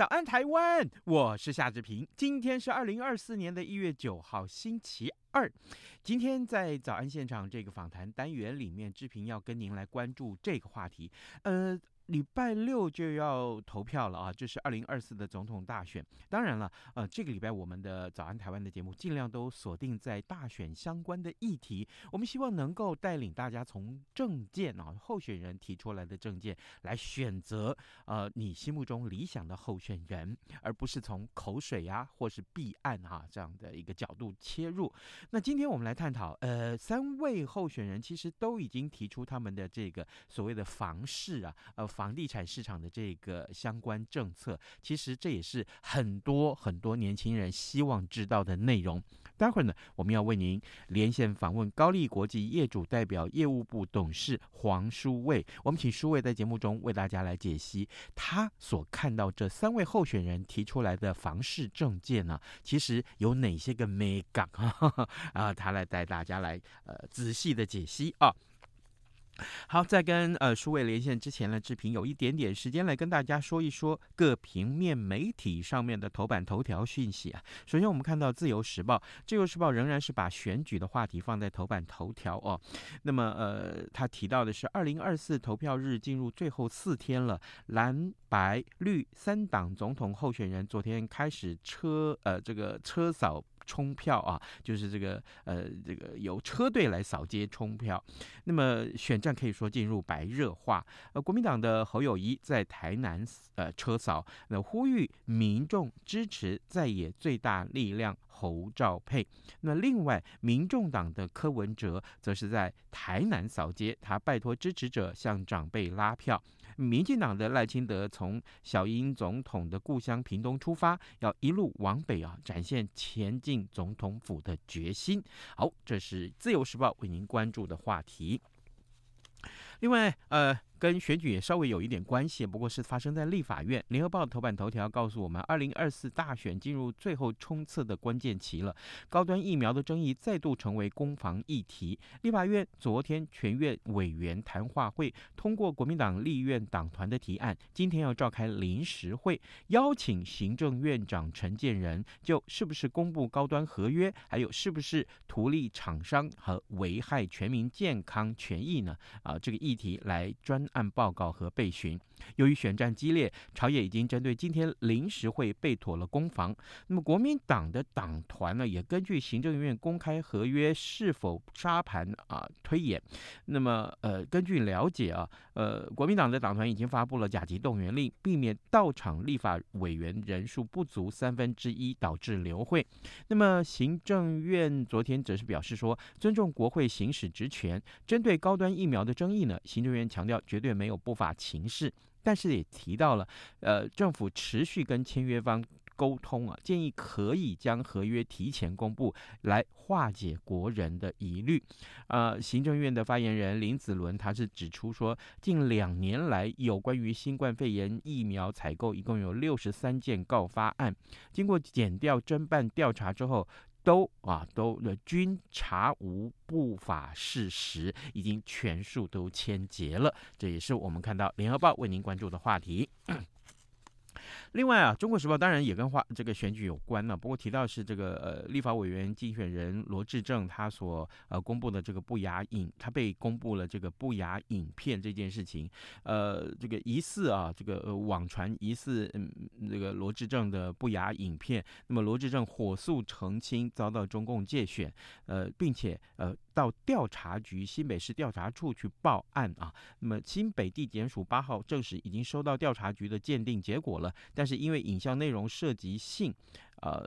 早安台湾，我是夏志平。今天是二零二四年的一月九号，星期二。今天在早安现场这个访谈单元里面，志平要跟您来关注这个话题。呃。礼拜六就要投票了啊，就是二零二四的总统大选。当然了，呃，这个礼拜我们的早安台湾的节目尽量都锁定在大选相关的议题。我们希望能够带领大家从政见啊，候选人提出来的政见来选择呃你心目中理想的候选人，而不是从口水呀、或是弊案哈、这样的一个角度切入。那今天我们来探讨，呃，三位候选人其实都已经提出他们的这个所谓的房事啊，呃。房地产市场的这个相关政策，其实这也是很多很多年轻人希望知道的内容。待会儿呢，我们要为您连线访问高力国际业主代表业务部董事黄书卫。我们请书卫在节目中为大家来解析他所看到这三位候选人提出来的房市政见呢，其实有哪些个眉角 啊？他来带大家来呃仔细的解析啊。好，在跟呃书卫连线之前呢，志平有一点点时间来跟大家说一说各平面媒体上面的头版头条讯息啊。首先，我们看到《自由时报》，《自由时报》仍然是把选举的话题放在头版头条哦。那么，呃，他提到的是二零二四投票日进入最后四天了，蓝白绿三党总统候选人昨天开始车呃这个车扫。冲票啊，就是这个呃，这个由车队来扫街冲票。那么选战可以说进入白热化。呃，国民党的侯友谊在台南呃车扫，那呼吁民众支持在野最大力量侯兆佩。那另外，民众党的柯文哲则是在台南扫街，他拜托支持者向长辈拉票。民进党的赖清德从小英总统的故乡屏东出发，要一路往北啊，展现前进总统府的决心。好，这是自由时报为您关注的话题。另外，呃。跟选举也稍微有一点关系，不过是发生在立法院。联合报头版头条告诉我们，二零二四大选进入最后冲刺的关键期了。高端疫苗的争议再度成为攻防议题。立法院昨天全院委员谈话会通过国民党立院党团的提案，今天要召开临时会，邀请行政院长陈建仁就是不是公布高端合约，还有是不是图利厂商和危害全民健康权益呢？啊，这个议题来专。按报告和备询，由于选战激烈，朝野已经针对今天临时会备妥了攻防。那么国民党的党团呢，也根据行政院公开合约是否沙盘啊推演。那么呃，根据了解啊，呃，国民党的党团已经发布了甲级动员令，避免到场立法委员人数不足三分之一导致流会。那么行政院昨天则是表示说，尊重国会行使职权，针对高端疫苗的争议呢，行政院强调绝对没有不法情事，但是也提到了，呃，政府持续跟签约方沟通啊，建议可以将合约提前公布，来化解国人的疑虑。呃，行政院的发言人林子伦他是指出说，近两年来有关于新冠肺炎疫苗采购，一共有六十三件告发案，经过检调侦办调查之后。都啊都的均查无不法事实，已经全数都签结了。这也是我们看到联合报为您关注的话题。另外啊，《中国时报》当然也跟话这个选举有关呢，不过提到是这个呃立法委员竞选人罗志政他所呃公布的这个不雅影，他被公布了这个不雅影片这件事情，呃这个疑似啊这个呃网传疑似嗯这个罗志政的不雅影片，那么罗志政火速澄清遭到中共介选，呃并且呃。到调查局新北市调查处去报案啊，那么新北地检署八号证实已经收到调查局的鉴定结果了，但是因为影像内容涉及性，呃，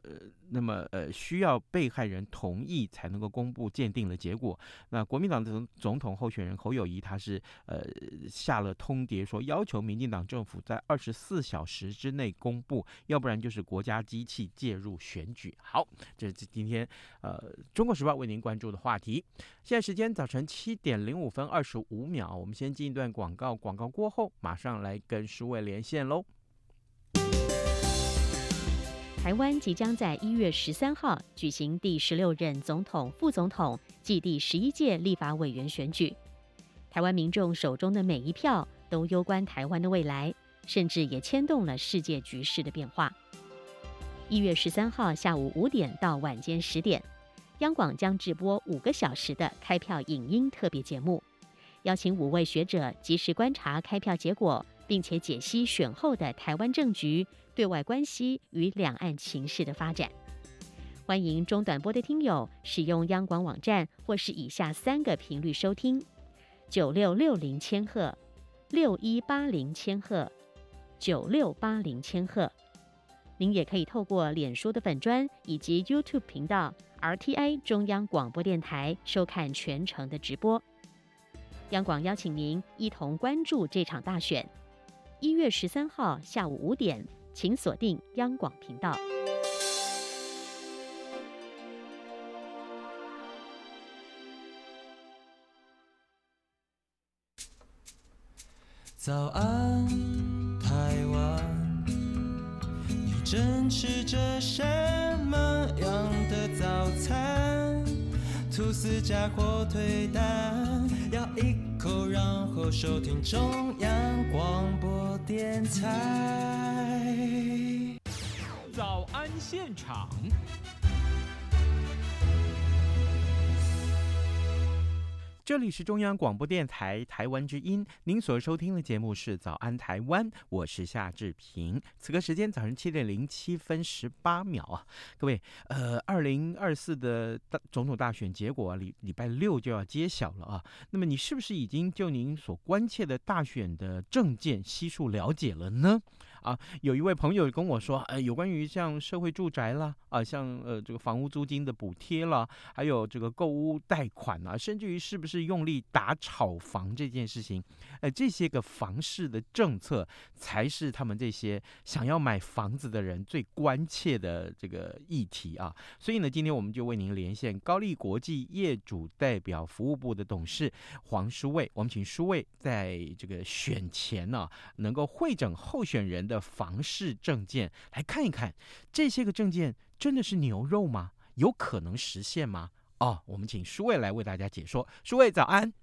那么呃需要被害人同意才能够公布鉴定的结果。那国民党的总总统候选人侯友谊他是呃下了通牒说，要求民进党政府在二十四小时之内公布，要不然就是国家机器介入选举。好，这是今天呃中国时报为您关注的话题。现在时间早晨七点零五分二十五秒，我们先进一段广告，广告过后马上来跟书卫连线喽。台湾即将在一月十三号举行第十六任总统、副总统暨第十一届立法委员选举。台湾民众手中的每一票都攸关台湾的未来，甚至也牵动了世界局势的变化。一月十三号下午五点到晚间十点，央广将直播五个小时的开票影音特别节目，邀请五位学者及时观察开票结果，并且解析选后的台湾政局。对外关系与两岸情势的发展，欢迎中短波的听友使用央广网站或是以下三个频率收听：九六六零千赫、六一八零千赫、九六八零千赫。您也可以透过脸书的粉专以及 YouTube 频道 RTI 中央广播电台收看全程的直播。央广邀请您一同关注这场大选，一月十三号下午五点。请锁定央广频道。早安，台湾，你正吃着什么样的早餐？吐司加火腿蛋，咬一口，然后收听中央广播电台。早安现场。这里是中央广播电台台湾之音，您所收听的节目是《早安台湾》，我是夏志平。此刻时间早上七点零七分十八秒啊，各位，呃，二零二四的大总统大选结果，礼礼拜六就要揭晓了啊。那么你是不是已经就您所关切的大选的政见悉数了解了呢？啊，有一位朋友跟我说，呃，有关于像社会住宅啦，啊，像呃这个房屋租金的补贴啦，还有这个购屋贷款啊，甚至于是不是用力打炒房这件事情，呃，这些个房市的政策才是他们这些想要买房子的人最关切的这个议题啊。所以呢，今天我们就为您连线高力国际业主代表服务部的董事黄书卫，我们请书卫在这个选前呢，能够会诊候选人的。的房市证件来看一看，这些个证件真的是牛肉吗？有可能实现吗？哦，我们请舒卫来为大家解说。舒卫早安。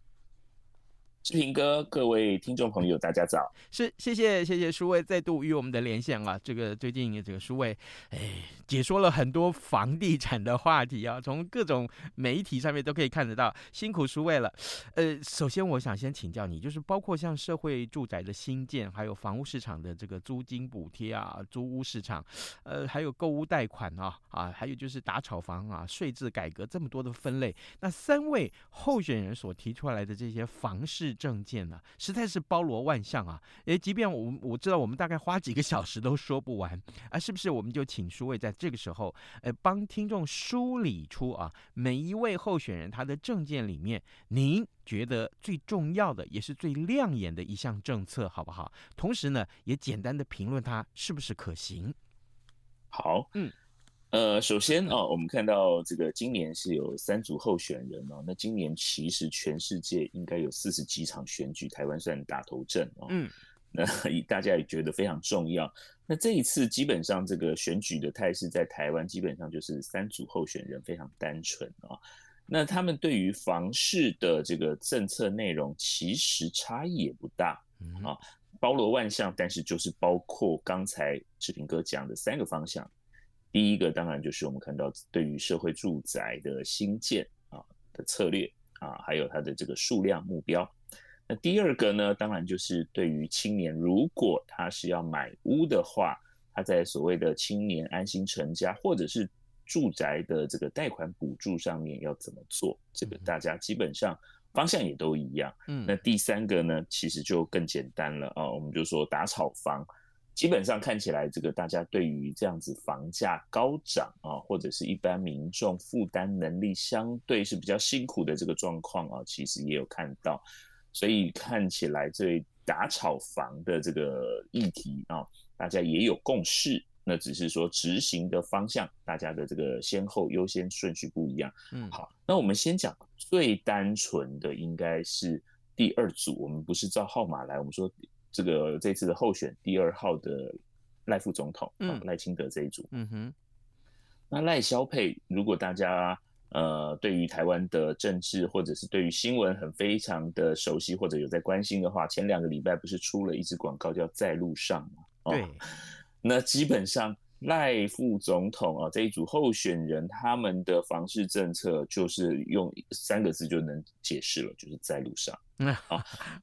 志平哥，各位听众朋友，大家早！是，谢谢，谢谢书卫再度与我们的连线啊。这个最近这个书卫，哎，解说了很多房地产的话题啊，从各种媒体上面都可以看得到，辛苦书卫了。呃，首先我想先请教你，就是包括像社会住宅的新建，还有房屋市场的这个租金补贴啊，租屋市场，呃，还有购屋贷款啊，啊，还有就是打炒房啊，税制改革这么多的分类，那三位候选人所提出来的这些房市。政见呢，实在是包罗万象啊！诶，即便我我知道我们大概花几个小时都说不完啊，是不是？我们就请书卫在这个时候，呃，帮听众梳理出啊，每一位候选人他的证件里面，您觉得最重要的也是最亮眼的一项政策，好不好？同时呢，也简单的评论他是不是可行。好，嗯。呃，首先啊，我们看到这个今年是有三组候选人哦。那今年其实全世界应该有四十几场选举，台湾算打头阵哦。嗯，那 大家也觉得非常重要。那这一次基本上这个选举的态势在台湾基本上就是三组候选人非常单纯啊。那他们对于房市的这个政策内容其实差异也不大啊，包罗万象，但是就是包括刚才志平哥讲的三个方向。第一个当然就是我们看到对于社会住宅的新建啊的策略啊，还有它的这个数量目标。那第二个呢，当然就是对于青年，如果他是要买屋的话，他在所谓的青年安心成家或者是住宅的这个贷款补助上面要怎么做？这个大家基本上方向也都一样。嗯，那第三个呢，其实就更简单了啊，我们就说打炒房。基本上看起来，这个大家对于这样子房价高涨啊，或者是一般民众负担能力相对是比较辛苦的这个状况啊，其实也有看到，所以看起来这打炒房的这个议题啊，大家也有共识。那只是说执行的方向，大家的这个先后优先顺序不一样。嗯，好，那我们先讲最单纯的，应该是第二组。我们不是照号码来，我们说。这个这次的候选第二号的赖副总统，嗯，赖清德这一组，嗯哼，那赖萧佩，如果大家呃对于台湾的政治或者是对于新闻很非常的熟悉或者有在关心的话，前两个礼拜不是出了一支广告叫在路上吗？哦、对，那基本上赖副总统啊这一组候选人他们的房市政策就是用三个字就能解释了，就是在路上。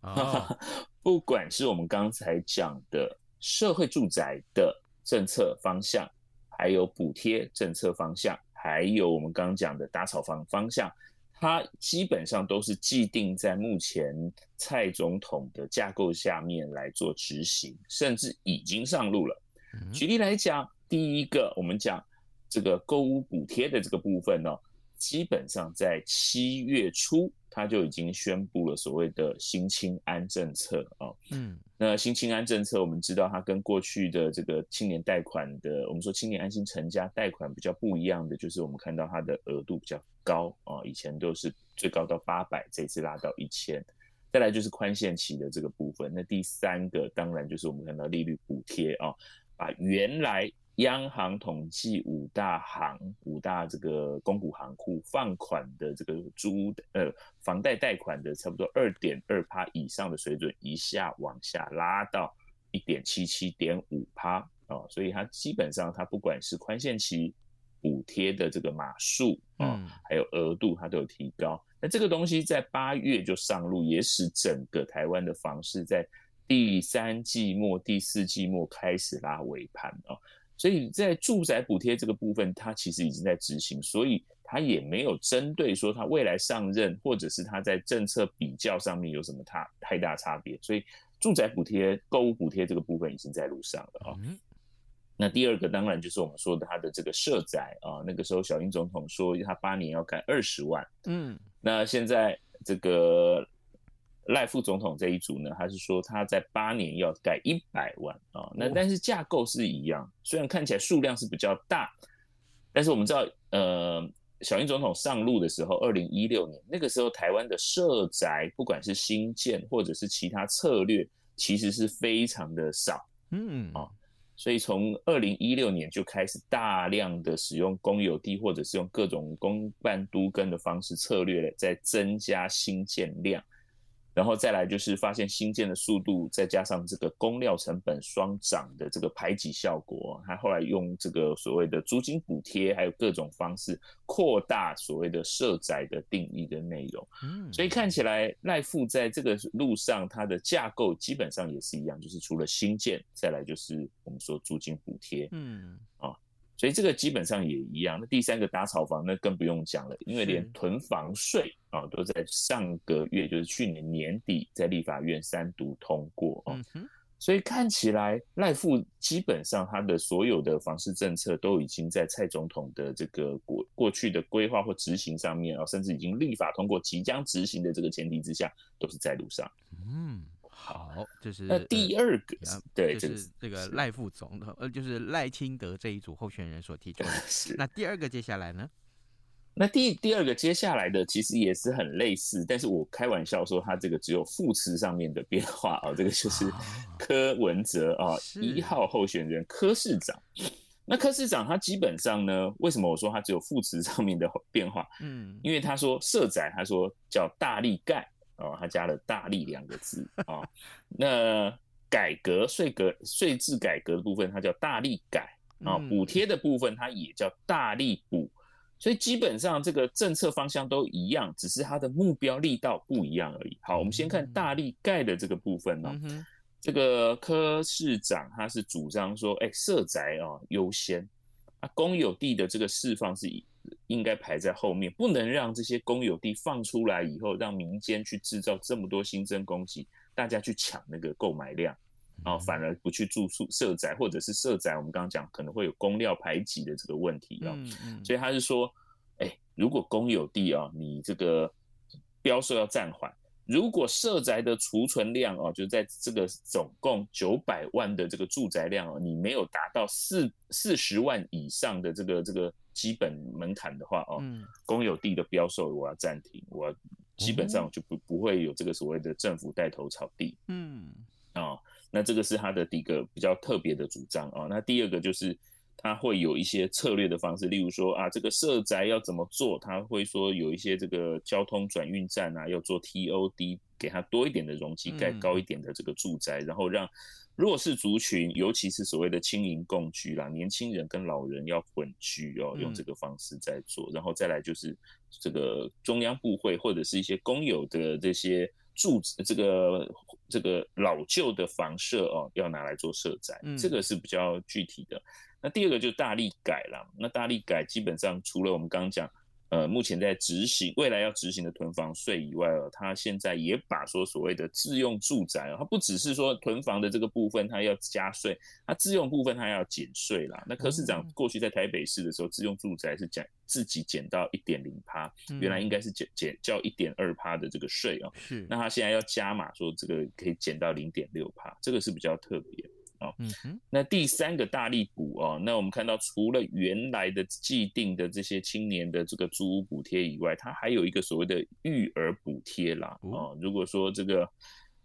不管是我们刚才讲的社会住宅的政策方向，还有补贴政策方向，还有我们刚刚讲的打草房方向，它基本上都是既定在目前蔡总统的架构下面来做执行，甚至已经上路了。举例来讲，第一个我们讲这个购物补贴的这个部分呢、哦，基本上在七月初。他就已经宣布了所谓的新青安政策啊，嗯，那新青安政策，我们知道它跟过去的这个青年贷款的，我们说青年安心成家贷款比较不一样的，就是我们看到它的额度比较高啊，以前都是最高到八百，这次拉到一千，再来就是宽限期的这个部分，那第三个当然就是我们看到利率补贴啊，把原来。央行统计五大行、五大这个公股行库放款的这个租呃房贷贷款的差不多二点二趴以上的水准，一下往下拉到一点七七点五趴哦，所以它基本上它不管是宽限期补贴的这个码数啊，还有额度，它都有提高。那这个东西在八月就上路，也使整个台湾的房市在第三季末、第四季末开始拉尾盘哦。所以在住宅补贴这个部分，它其实已经在执行，所以它也没有针对说它未来上任，或者是它在政策比较上面有什么太太大差别。所以住宅补贴、购物补贴这个部分已经在路上了啊。那第二个当然就是我们说的它的这个社宅啊，那个时候小英总统说他八年要盖二十万，嗯，那现在这个。赖副总统这一组呢，他是说他在八年要盖一百万啊、哦，那但是架构是一样，虽然看起来数量是比较大，但是我们知道，呃，小英总统上路的时候，二零一六年那个时候，台湾的社宅不管是新建或者是其他策略，其实是非常的少，嗯啊、哦，所以从二零一六年就开始大量的使用公有地或者是用各种公办都跟的方式策略在增加新建量。然后再来就是发现新建的速度，再加上这个工料成本双涨的这个排挤效果，他后来用这个所谓的租金补贴，还有各种方式扩大所谓的社宅的定义的内容。嗯，所以看起来赖富在这个路上，它的架构基本上也是一样，就是除了新建，再来就是我们说租金补贴。嗯，啊。所以这个基本上也一样。那第三个打炒房，那更不用讲了，因为连囤房税啊都在上个月，就是去年年底在立法院三读通过哦。所以看起来赖富基本上他的所有的房市政策都已经在蔡总统的这个过过去的规划或执行上面啊，甚至已经立法通过，即将执行的这个前提之下，都是在路上。嗯。好，就是那第二个，呃、对，就是这个赖副总统，呃，就是赖清德这一组候选人所提出的。那第二个接下来呢？那第第二个接下来的其实也是很类似，但是我开玩笑说他这个只有副词上面的变化啊，这个就是柯文哲啊，一号候选人柯市长。那柯市长他基本上呢，为什么我说他只有副词上面的变化？嗯，因为他说社宅，他说叫大力盖。哦，他加了“大力”两个字啊、哦。那改革税格税制改革的部分，它叫“大力改”啊、哦。补贴的部分，它也叫“大力补”。所以基本上这个政策方向都一样，只是它的目标力道不一样而已。好，我们先看“大力盖”的这个部分呢、哦。嗯、这个柯市长他是主张说，哎，社宅啊优先啊，公有地的这个释放是。应该排在后面，不能让这些公有地放出来以后，让民间去制造这么多新增供给，大家去抢那个购买量。哦，反而不去住宿社宅，或者是社宅，我们刚刚讲可能会有公料排挤的这个问题啊。嗯嗯、所以他是说，哎、欸，如果公有地啊，你这个标售要暂缓。如果社宅的储存量哦，就在这个总共九百万的这个住宅量哦，你没有达到四四十万以上的这个这个基本门槛的话哦，公有地的标售我要暂停，我基本上就不不会有这个所谓的政府带头炒地，嗯，哦，那这个是他的第一个比较特别的主张哦，那第二个就是。他会有一些策略的方式，例如说啊，这个社宅要怎么做？他会说有一些这个交通转运站啊，要做 TOD，给他多一点的容积，盖高一点的这个住宅，嗯、然后让弱势族群，尤其是所谓的青银共居啦，年轻人跟老人要混居哦，用这个方式在做，嗯、然后再来就是这个中央部会或者是一些公有的这些住这个这个老旧的房舍哦，要拿来做社宅，嗯、这个是比较具体的。那第二个就是大力改了。那大力改基本上除了我们刚刚讲，呃，目前在执行未来要执行的囤房税以外哦，它现在也把说所谓的自用住宅哦，它不只是说囤房的这个部分它要加税，它自用部分它要减税啦。那柯市长过去在台北市的时候，自用住宅是减自己减到一点零趴，原来应该是减减交一点二趴的这个税哦。是。那他现在要加码说这个可以减到零点六趴，这个是比较特别。哦，嗯哼，那第三个大力补哦，那我们看到除了原来的既定的这些青年的这个租屋补贴以外，它还有一个所谓的育儿补贴啦。哦，如果说这个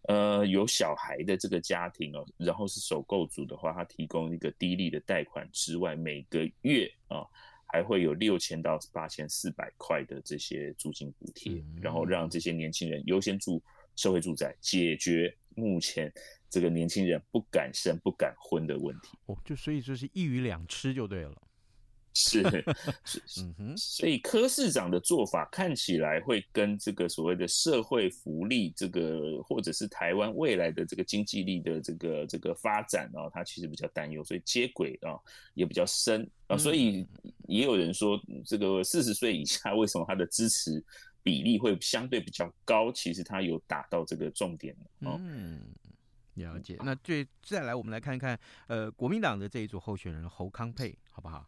呃有小孩的这个家庭哦，然后是首购族的话，它提供一个低利的贷款之外，每个月啊还会有六千到八千四百块的这些租金补贴，然后让这些年轻人优先住社会住宅，解决目前。这个年轻人不敢生、不敢婚的问题。哦，就所以就是一鱼两吃就对了，是 是，嗯哼，所以柯市长的做法看起来会跟这个所谓的社会福利，这个或者是台湾未来的这个经济力的这个这个发展啊，他其实比较担忧，所以接轨啊也比较深。啊，所以也有人说，这个四十岁以下为什么他的支持比例会相对比较高？其实他有打到这个重点哦。嗯。了解，那最再来，我们来看看，呃，国民党的这一组候选人侯康沛，好不好？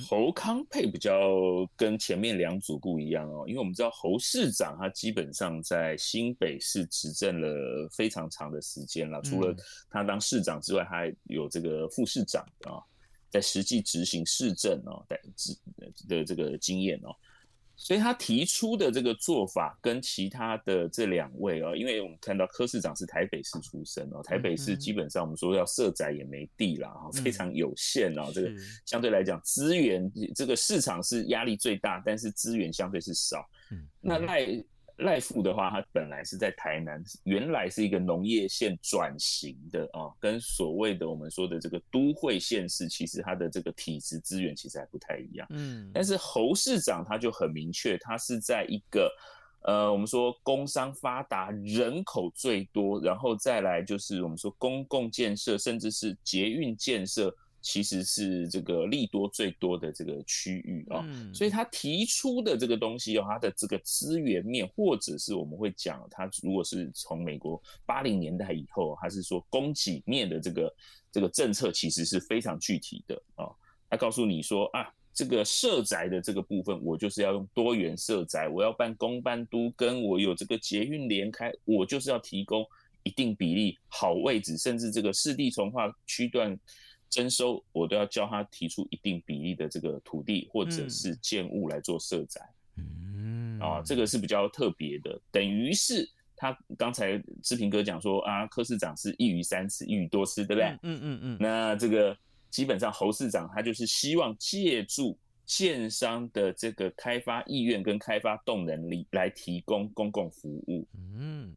侯康沛比较跟前面两组不一样哦，因为我们知道侯市长他基本上在新北市执政了非常长的时间了，除了他当市长之外，他还有这个副市长啊，在实际执行市政哦的的这个经验哦。所以他提出的这个做法跟其他的这两位哦，因为我们看到柯市长是台北市出身哦，台北市基本上我们说要设宅也没地啦，非常有限哦，这个相对来讲资源这个市场是压力最大，但是资源相对是少。那赖。赖富的话，他本来是在台南，原来是一个农业县转型的啊，跟所谓的我们说的这个都会县市，其实它的这个体质资源其实还不太一样。嗯，但是侯市长他就很明确，他是在一个呃，我们说工商发达、人口最多，然后再来就是我们说公共建设，甚至是捷运建设。其实是这个利多最多的这个区域啊，所以他提出的这个东西哦，他的这个资源面，或者是我们会讲，他如果是从美国八零年代以后，还是说供给面的这个这个政策，其实是非常具体的啊。他告诉你说啊，这个社宅的这个部分，我就是要用多元社宅，我要办公办都，跟我有这个捷运连开，我就是要提供一定比例好位置，甚至这个市地重化区段。征收我都要叫他提出一定比例的这个土地或者是建物来做设宅，嗯啊，这个是比较特别的，等于是他刚才志平哥讲说啊，柯市长是一鱼三吃，一鱼多吃，对不对？嗯嗯嗯，嗯。那这个基本上侯市长他就是希望借助建商的这个开发意愿跟开发动能力来提供公共服务，嗯，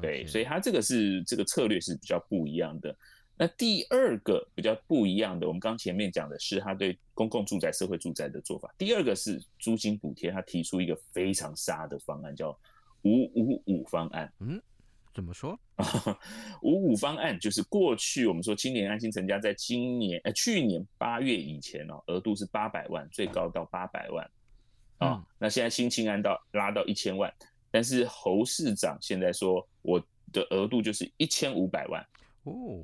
对，所以他这个是这个策略是比较不一样的。那第二个比较不一样的，我们刚前面讲的是他对公共住宅、社会住宅的做法。第二个是租金补贴，他提出一个非常杀的方案，叫“五五五方案”。嗯，怎么说？“ 五五方案”就是过去我们说青年安心成家，在今年呃去年八月以前哦，额度是八百万，最高到八百万啊。哦嗯、那现在新青安到拉到一千万，但是侯市长现在说我的额度就是一千五百万。哦，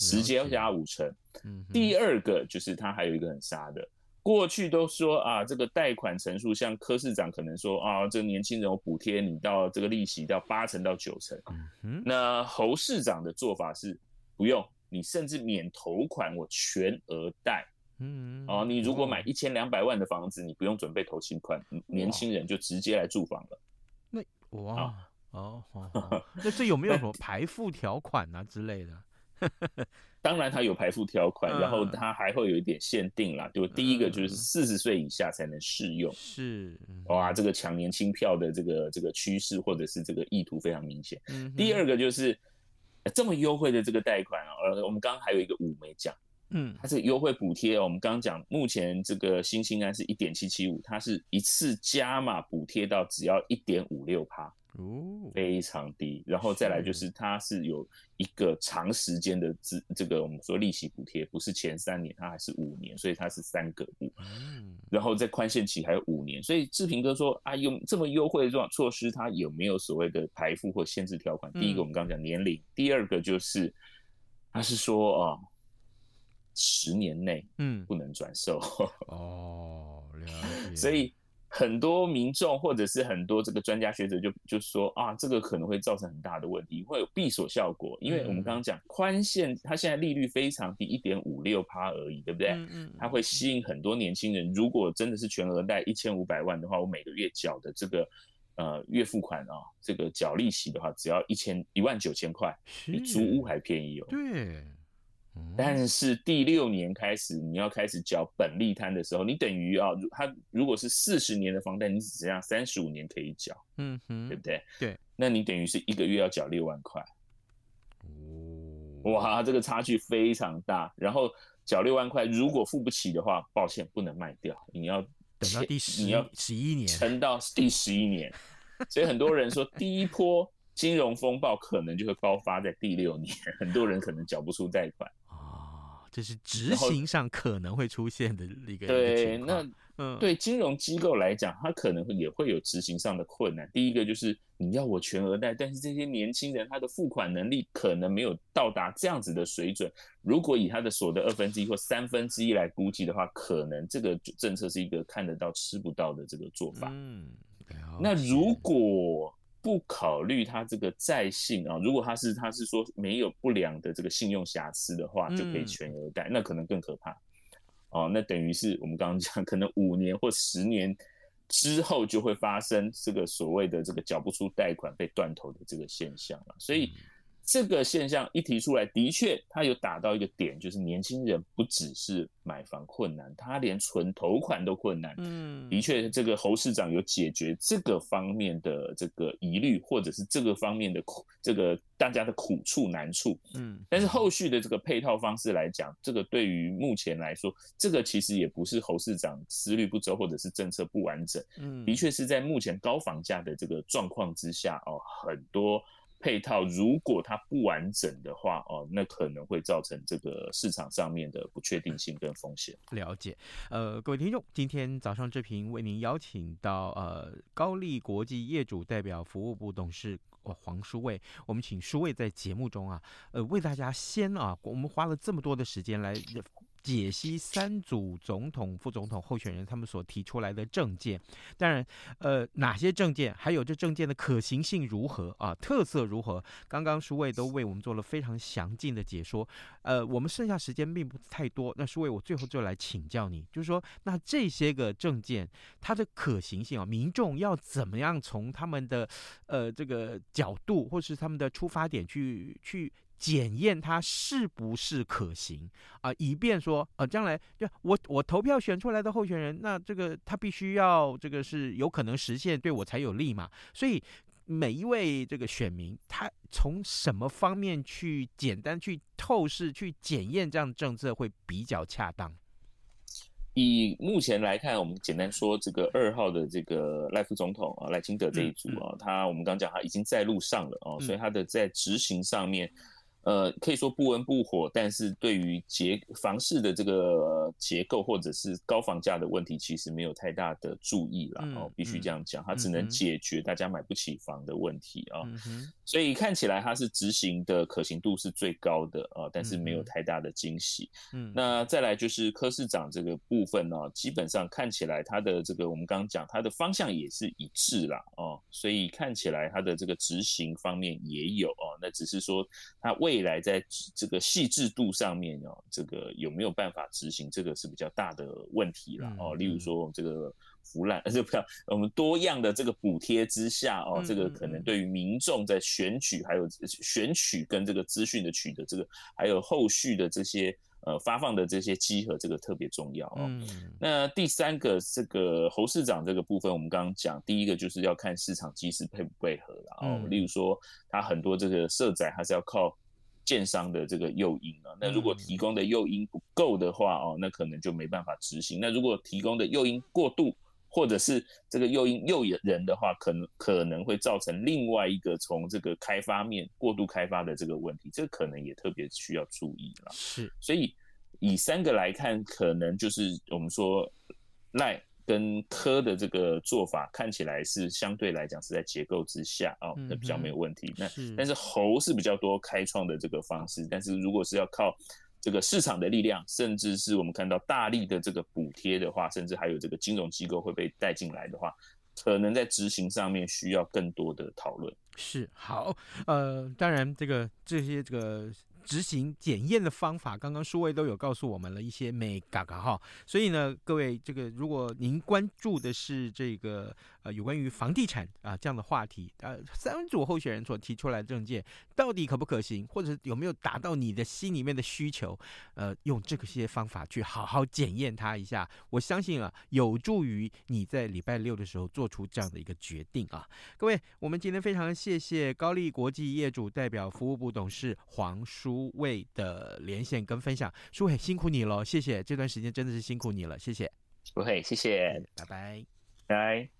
直接加五成。嗯，第二个就是他还有一个很杀的，过去都说啊，这个贷款成数，像柯市长可能说啊，这个年轻人有补贴你到这个利息到八成到九成。嗯，那侯市长的做法是不用，你甚至免头款，我全额贷。嗯，哦，你如果买一千两百万的房子，你不用准备头期款，年轻人就直接来住房了。那哇，哦，那这有没有什么 排付条款啊之类的？当然，它有排付条款，然后它还会有一点限定啦。就第一个就是四十岁以下才能适用。是，哇，这个抢年轻票的这个这个趋势或者是这个意图非常明显。第二个就是这么优惠的这个贷款啊，呃，我们刚刚还有一个五没讲。嗯，它这个优惠补贴，我们刚刚讲，目前这个新青安是一点七七五，它是一次加码补贴到只要一点五六趴，哦，非常低。然后再来就是它是有一个长时间的资，这个我们说利息补贴，不是前三年，它还是五年，所以它是三个五。嗯，然后在宽限期还有五年，所以志平哥说啊，用这么优惠的这种措施，它有没有所谓的排付或限制条款？第一个我们刚刚讲年龄，第二个就是他是说啊。十年内，嗯，不能转售。哦，了解。所以很多民众或者是很多这个专家学者就就说啊，这个可能会造成很大的问题，会有闭锁效果。因为我们刚刚讲宽限，它现在利率非常低，一点五六趴而已，对不对？嗯嗯。它会吸引很多年轻人。如果真的是全额贷一千五百万的话，我每个月缴的这个呃月付款啊，这个缴利息的话，只要一千一万九千块，比租屋还便宜哦。对。但是第六年开始，你要开始缴本利摊的时候，你等于啊，他如果是四十年的房贷，你只剩下三十五年可以缴，嗯哼，对不对？对，那你等于是一个月要缴六万块，哦，哇，这个差距非常大。然后缴六万块，如果付不起的话，抱歉，不能卖掉，你要等到第十，你要十一年，撑到第十一年。所以很多人说，第一波金融风暴可能就会爆发在第六年，很多人可能缴不出贷款。这是执行上可能会出现的一个对，那嗯，对金融机构来讲，它可能会也会有执行上的困难。第一个就是你要我全额贷，但是这些年轻人他的付款能力可能没有到达这样子的水准。如果以他的所得二分之一或三分之一来估计的话，可能这个政策是一个看得到吃不到的这个做法。嗯，那如果。不考虑他这个债信啊，如果他是他是说没有不良的这个信用瑕疵的话，就可以全额贷，那可能更可怕。哦，那等于是我们刚刚讲，可能五年或十年之后就会发生这个所谓的这个缴不出贷款被断头的这个现象了，所以。这个现象一提出来，的确，它有打到一个点，就是年轻人不只是买房困难，他连存头款都困难。嗯，的确，这个侯市长有解决这个方面的这个疑虑，或者是这个方面的苦，这个大家的苦处难处。嗯，但是后续的这个配套方式来讲，这个对于目前来说，这个其实也不是侯市长思虑不周，或者是政策不完整。嗯，的确是在目前高房价的这个状况之下，哦，很多。配套如果它不完整的话，哦，那可能会造成这个市场上面的不确定性跟风险。了解，呃，各位听众，今天早上志平为您邀请到呃高丽国际业主代表服务部董事黄书卫，我们请书卫在节目中啊，呃，为大家先啊，我们花了这么多的时间来。解析三组总统、副总统候选人他们所提出来的政见，当然，呃，哪些政见，还有这政见的可行性如何啊？特色如何？刚刚书卫都为我们做了非常详尽的解说。呃，我们剩下时间并不太多，那书卫我最后就来请教你，就是说，那这些个政见它的可行性啊，民众要怎么样从他们的呃这个角度，或是他们的出发点去去。检验它是不是可行啊、呃，以便说呃将来就我我投票选出来的候选人，那这个他必须要这个是有可能实现，对我才有利嘛。所以每一位这个选民，他从什么方面去简单去透视去检验这样的政策会比较恰当？以目前来看，我们简单说这个二号的这个赖副总统啊，赖清德这一组啊，他我们刚讲他已经在路上了哦，所以他的在执行上面。呃，可以说不温不火，但是对于结房市的这个结构或者是高房价的问题，其实没有太大的注意了。哦、嗯，必须这样讲，它只能解决大家买不起房的问题啊。嗯、所以看起来它是执行的可行度是最高的啊，但是没有太大的惊喜。嗯，那再来就是柯市长这个部分呢，基本上看起来它的这个我们刚刚讲它的方向也是一致啦。哦，所以看起来它的这个执行方面也有哦，那只是说它为未来在这个细致度上面哦，这个有没有办法执行，这个是比较大的问题了哦。例如说这个腐烂，而且不要我们多样的这个补贴之下哦，这个可能对于民众在选举还有选举跟这个资讯的取得，这个还有后续的这些。呃，发放的这些稽核，这个特别重要哦。嗯、那第三个，这个侯市长这个部分，我们刚刚讲，第一个就是要看市场机制配不配合了哦。嗯、例如说，他很多这个社宅还是要靠建商的这个诱因啊。那如果提供的诱因不够的话哦，那可能就没办法执行。那如果提供的诱因过度，或者是这个诱因诱人的话，可能可能会造成另外一个从这个开发面过度开发的这个问题，这可能也特别需要注意了。是，所以以三个来看，可能就是我们说赖跟科的这个做法看起来是相对来讲是在结构之下啊，那比较没有问题。那但是猴是比较多开创的这个方式，但是如果是要靠。这个市场的力量，甚至是我们看到大力的这个补贴的话，甚至还有这个金融机构会被带进来的话，可能在执行上面需要更多的讨论。是好，呃，当然这个这些这个。执行检验的方法，刚刚数位都有告诉我们了一些美嘎嘎哈，所以呢，各位这个如果您关注的是这个呃有关于房地产啊这样的话题，呃三组候选人所提出来的政见到底可不可行，或者有没有达到你的心里面的需求，呃用这些方法去好好检验它一下，我相信啊有助于你在礼拜六的时候做出这样的一个决定啊。各位，我们今天非常谢谢高力国际业主代表服务部董事黄书。书卫的连线跟分享，书卫辛苦你了，谢谢，这段时间真的是辛苦你了，谢谢，不会，谢谢，拜。拜，拜。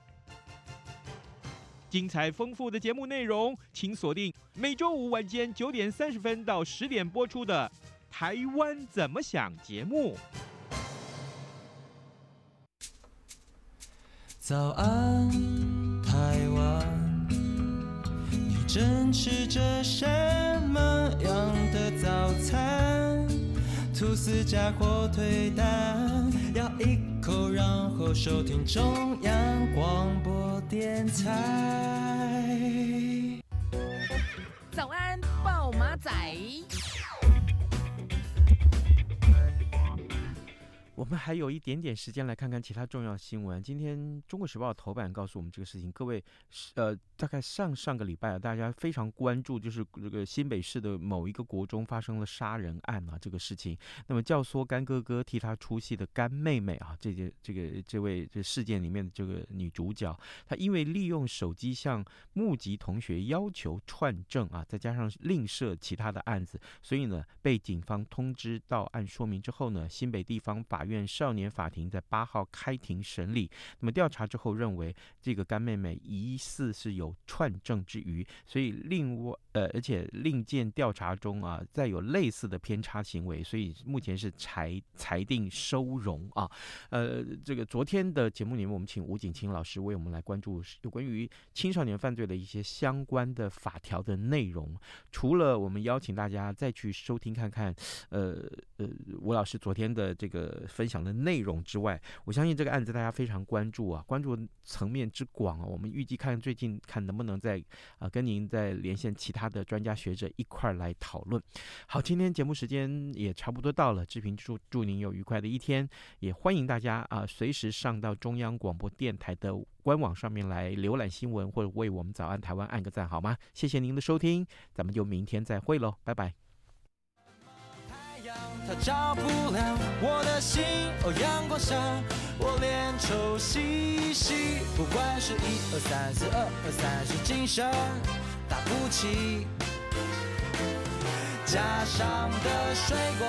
精彩丰富的节目内容，请锁定每周五晚间九点三十分到十点播出的《台湾怎么想》节目。早安，台湾。你正吃着什么样的早餐？吐司加火腿蛋，一口，然后收听中央广播电台。早安，报马仔。我们还有一点点时间来看看其他重要新闻。今天《中国时报》头版告诉我们这个事情，各位，呃，大概上上个礼拜啊，大家非常关注，就是这个新北市的某一个国中发生了杀人案啊，这个事情。那么教唆干哥哥替他出戏的干妹妹啊，这件这个这位这事件里面的这个女主角，她因为利用手机向目击同学要求串证啊，再加上另设其他的案子，所以呢，被警方通知到案说明之后呢，新北地方法院。院少年法庭在八号开庭审理，那么调查之后认为，这个干妹妹疑似是有串证之余，所以另外呃，而且另见调查中啊，再有类似的偏差行为，所以目前是裁裁定收容啊。呃，这个昨天的节目里面，我们请吴景清老师为我们来关注有关于青少年犯罪的一些相关的法条的内容。除了我们邀请大家再去收听看看，呃呃，吴老师昨天的这个。分享的内容之外，我相信这个案子大家非常关注啊，关注层面之广啊。我们预计看最近看能不能再啊跟您再连线其他的专家学者一块儿来讨论。好，今天节目时间也差不多到了，志平祝祝您有愉快的一天，也欢迎大家啊随时上到中央广播电台的官网上面来浏览新闻，或者为我们早安台湾按个赞好吗？谢谢您的收听，咱们就明天再会喽，拜拜。他照不亮我的心，哦，阳光下我脸抽稀稀，不管是一二三四二二三，是精神打不起，加上的水果。